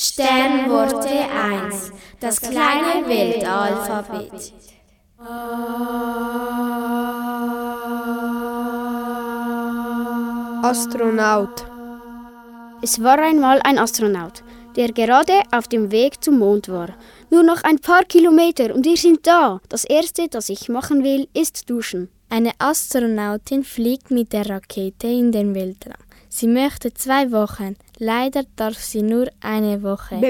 Sternworte 1. Das kleine Weltalphabet. Astronaut. Es war einmal ein Astronaut, der gerade auf dem Weg zum Mond war. Nur noch ein paar Kilometer und wir sind da. Das Erste, das ich machen will, ist duschen. Eine Astronautin fliegt mit der Rakete in den Weltraum. Sie möchte zwei Wochen. Leider darf sie nur eine Woche.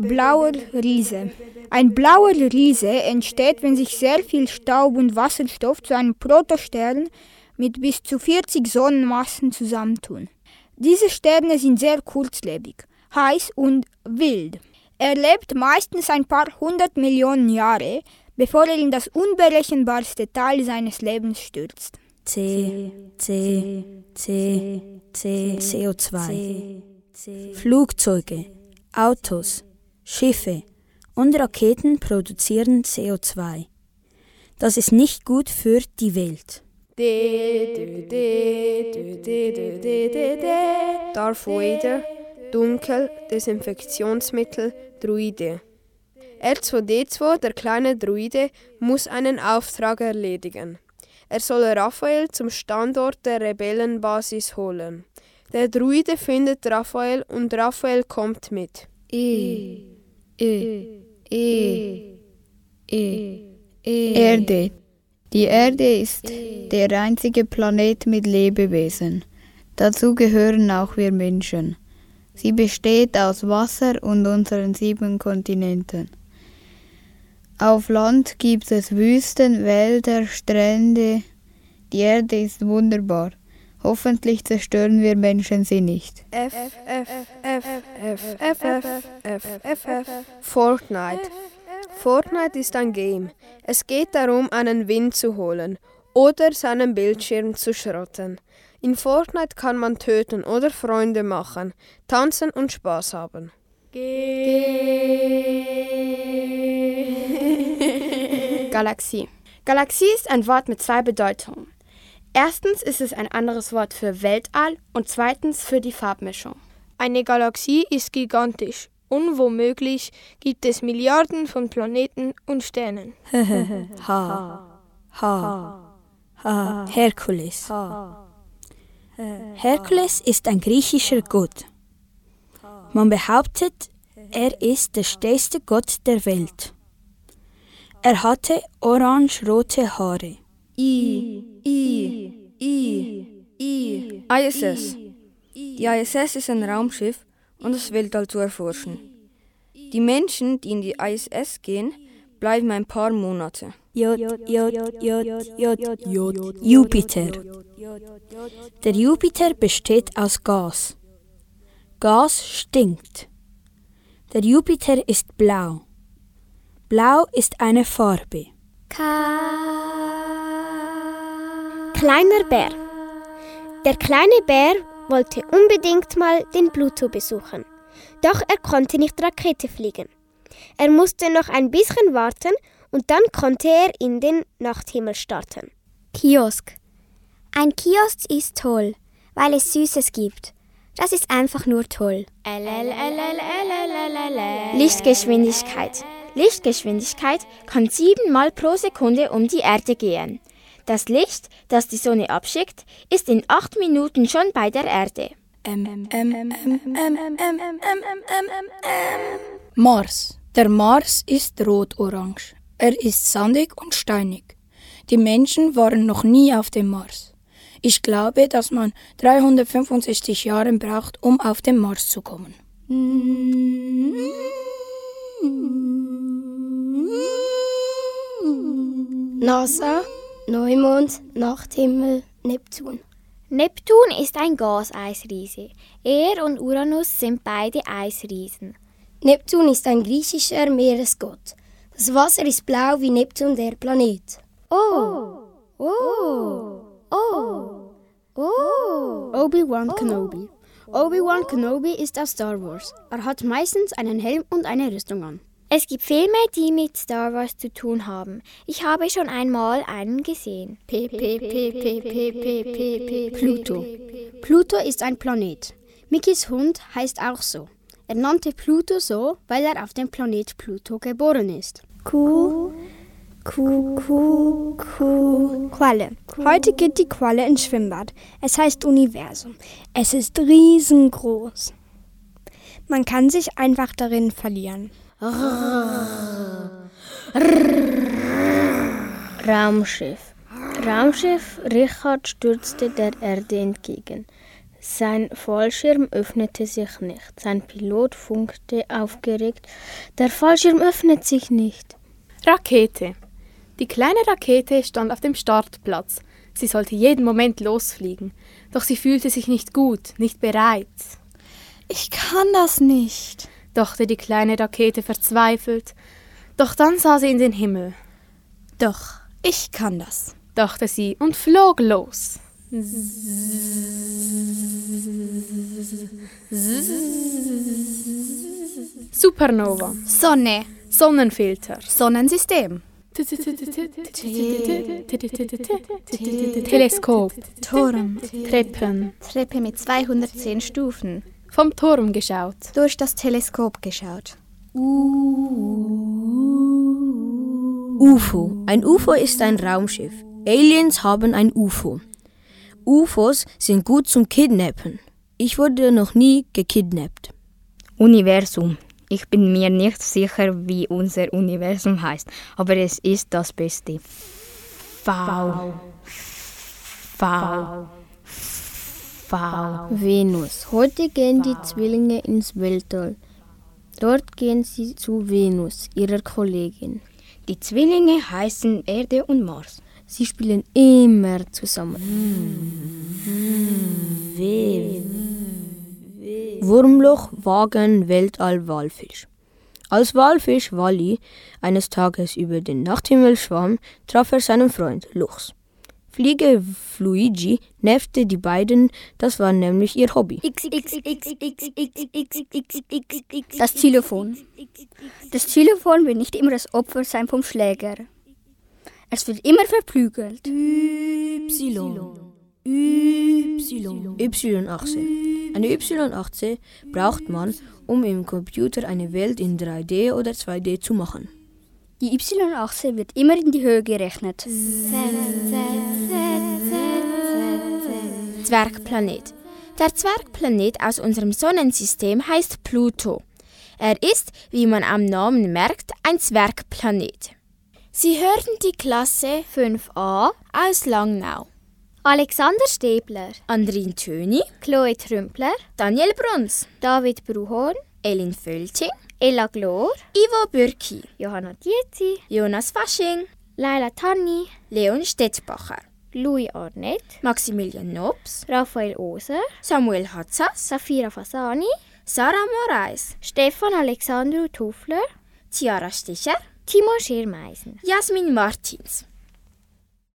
Blauer Riese. Ein blauer Riese entsteht, wenn sich sehr viel Staub und Wasserstoff zu einem Protostern mit bis zu 40 Sonnenmassen zusammentun. Diese Sterne sind sehr kurzlebig, heiß und wild. Er lebt meistens ein paar hundert Millionen Jahre, bevor er in das unberechenbarste Teil seines Lebens stürzt. C, C, C, C, CO2. Flugzeuge, Autos, Schiffe und Raketen produzieren CO2. Das ist nicht gut für die Welt. Darth Vader, Dunkel, Desinfektionsmittel, Druide. R2D2, der kleine Druide, muss einen Auftrag erledigen. Er soll Raphael zum Standort der Rebellenbasis holen. Der Druide findet Raphael und Raphael kommt mit. E, E, E, E, E. Erde. Die Erde ist der einzige Planet mit Lebewesen. Dazu gehören auch wir Menschen. Sie besteht aus Wasser und unseren sieben Kontinenten. Auf Land gibt es Wüsten, Wälder, Strände. Die Erde ist wunderbar. Hoffentlich zerstören wir Menschen sie nicht. F, F, F, F, F, F, F, F, F, Fortnite. Fortnite ist ein Game. Es geht darum, einen Win zu holen oder seinen Bildschirm zu schrotten. In Fortnite kann man töten oder Freunde machen, tanzen und Spaß haben. Galaxie. Galaxie ist ein Wort mit zwei Bedeutungen. Erstens ist es ein anderes Wort für Weltall und zweitens für die Farbmischung. Eine Galaxie ist gigantisch und womöglich gibt es Milliarden von Planeten und Sternen. ha, ha, ha, Herkules. Herkules ist ein griechischer Gott. Man behauptet, er ist der stärkste Gott der Welt. Er hatte orange-rote Haare. I, I, I, I. ISS. Die ISS ist ein Raumschiff, um das Weltall zu erforschen. Die Menschen, die in die ISS gehen, bleiben ein paar Monate. J, J, J, J, J, Jupiter. Der Jupiter besteht aus Gas. Gas stinkt. Der Jupiter ist blau. Blau ist eine Farbe. Kleiner Bär. Der kleine Bär wollte unbedingt mal den Pluto besuchen. Doch er konnte nicht Rakete fliegen. Er musste noch ein bisschen warten und dann konnte er in den Nachthimmel starten. Kiosk. Ein Kiosk ist toll, weil es Süßes gibt. Das ist einfach nur toll. Lichtgeschwindigkeit. Lichtgeschwindigkeit kann siebenmal pro Sekunde um die Erde gehen. Das Licht, das die Sonne abschickt, ist in acht Minuten schon bei der Erde. Mars. Der Mars ist rot-orange. Er ist sandig und steinig. Die Menschen waren noch nie auf dem Mars. Ich glaube, dass man 365 Jahre braucht, um auf den Mars zu kommen. NASA, Neumond, Nachthimmel, Neptun. Neptun ist ein Gaseisriese. Er und Uranus sind beide Eisriesen. Neptun ist ein griechischer Meeresgott. Das Wasser ist blau wie Neptun, der Planet. Oh, oh, oh, oh. Obi-Wan Kenobi. Obi-Wan Kenobi ist aus Star Wars. Er hat meistens einen Helm und eine Rüstung an. Es gibt Filme, die mit Star Wars zu tun haben. Ich habe schon einmal einen gesehen. P -p -p -p -p -p -p -p Pluto. Pluto ist ein Planet. Mickys Hund heißt auch so. Er nannte Pluto so, weil er auf dem Planet Pluto geboren ist. Kuh, Kuh, Kuh, Kuh. Qualle. Heute geht die Qualle ins Schwimmbad. Es heißt Universum. Es ist riesengroß. Man kann sich einfach darin verlieren. Raumschiff. Raumschiff Richard stürzte der Erde entgegen. Sein Fallschirm öffnete sich nicht. Sein Pilot funkte aufgeregt. Der Fallschirm öffnet sich nicht. Rakete. Die kleine Rakete stand auf dem Startplatz. Sie sollte jeden Moment losfliegen. Doch sie fühlte sich nicht gut, nicht bereit. Ich kann das nicht dachte die kleine Rakete verzweifelt. Doch dann sah sie in den Himmel. Doch, ich kann das, dachte sie und flog los. Supernova. Sonne. Sonnenfilter. Sonnensystem. Teleskop. Turm. Treppen. Treppe mit 210 Stufen. Vom Turm geschaut. Durch das Teleskop geschaut. UFO. Ein UFO ist ein Raumschiff. Aliens haben ein UFO. UFOs sind gut zum Kidnappen. Ich wurde noch nie gekidnappt. Universum. Ich bin mir nicht sicher, wie unser Universum heißt, aber es ist das Beste. V. V. V. Venus. Heute gehen die Zwillinge ins Weltall. Dort gehen sie zu Venus, ihrer Kollegin. Die Zwillinge heißen Erde und Mars. Sie spielen immer zusammen. Wurmloch, Wagen, Weltall, Walfisch. Als Walfisch Wally eines Tages über den Nachthimmel schwamm, traf er seinen Freund Luchs. Fliege Luigi nervte die beiden, das war nämlich ihr Hobby. Das Xylophon. Das Xylophon will nicht immer das Opfer sein vom Schläger. Es wird immer verprügelt. Y. Y. Y-Achse. Eine Y-Achse braucht man, um im Computer eine Welt in 3D oder 2D zu machen. Die Y-Achse wird immer in die Höhe gerechnet. Zwergplanet. Der Zwergplanet aus unserem Sonnensystem heißt Pluto. Er ist, wie man am Namen merkt, ein Zwergplanet. Sie hörten die Klasse 5a aus Langnau. Alexander Stäbler, Andrin Töni, Chloe Trümpler, Daniel Bruns, David Bruhorn, Elin Völting, Ella Glor, Ivo Bürki, Johanna Dietzi, Jonas Fasching, Laila Tanni, Leon Stettbacher, Louis Arnett, Maximilian Nobs, Raphael Oser, Samuel Hatzas, Safira Fasani, Sarah Moraes, Stefan Alexandru Tufler, Ciara Sticher, Timo Schirmeisen, Jasmin Martins.